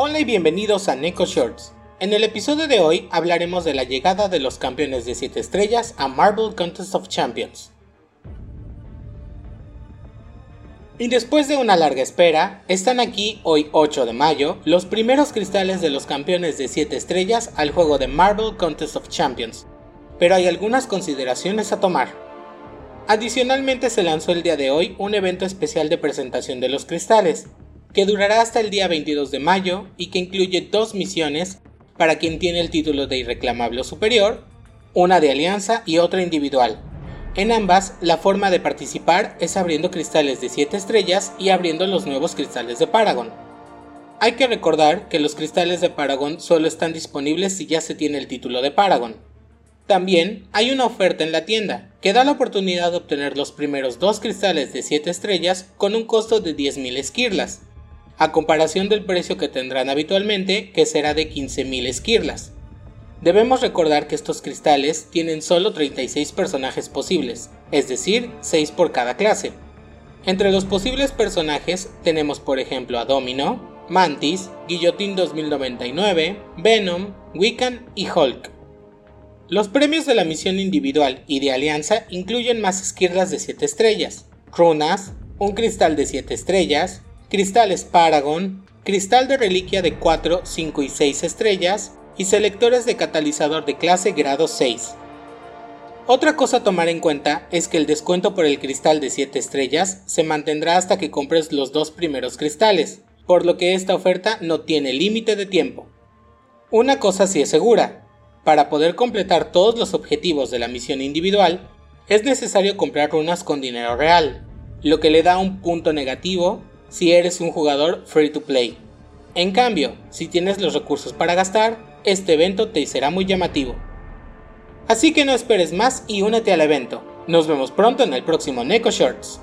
Hola y bienvenidos a Neko Shorts. En el episodio de hoy hablaremos de la llegada de los campeones de 7 estrellas a Marvel Contest of Champions. Y después de una larga espera, están aquí hoy 8 de mayo los primeros cristales de los campeones de 7 estrellas al juego de Marvel Contest of Champions. Pero hay algunas consideraciones a tomar. Adicionalmente se lanzó el día de hoy un evento especial de presentación de los cristales, que durará hasta el día 22 de mayo y que incluye dos misiones para quien tiene el título de irreclamable superior, una de alianza y otra individual. En ambas, la forma de participar es abriendo cristales de 7 estrellas y abriendo los nuevos cristales de Paragon. Hay que recordar que los cristales de Paragon solo están disponibles si ya se tiene el título de Paragon. También hay una oferta en la tienda que da la oportunidad de obtener los primeros dos cristales de 7 estrellas con un costo de 10.000 esquirlas, a comparación del precio que tendrán habitualmente, que será de 15.000 esquirlas. Debemos recordar que estos cristales tienen solo 36 personajes posibles, es decir, 6 por cada clase. Entre los posibles personajes tenemos por ejemplo a Domino, Mantis, Guillotín 2099, Venom, Wiccan y Hulk. Los premios de la misión individual y de alianza incluyen más esquirlas de 7 estrellas, runas, un cristal de 7 estrellas, cristales Paragon, cristal de reliquia de 4, 5 y 6 estrellas y selectores de catalizador de clase grado 6. Otra cosa a tomar en cuenta es que el descuento por el cristal de 7 estrellas se mantendrá hasta que compres los dos primeros cristales, por lo que esta oferta no tiene límite de tiempo. Una cosa sí es segura, para poder completar todos los objetivos de la misión individual, es necesario comprar runas con dinero real, lo que le da un punto negativo si eres un jugador free to play. En cambio, si tienes los recursos para gastar, este evento te será muy llamativo. Así que no esperes más y únete al evento. Nos vemos pronto en el próximo Neko Shorts.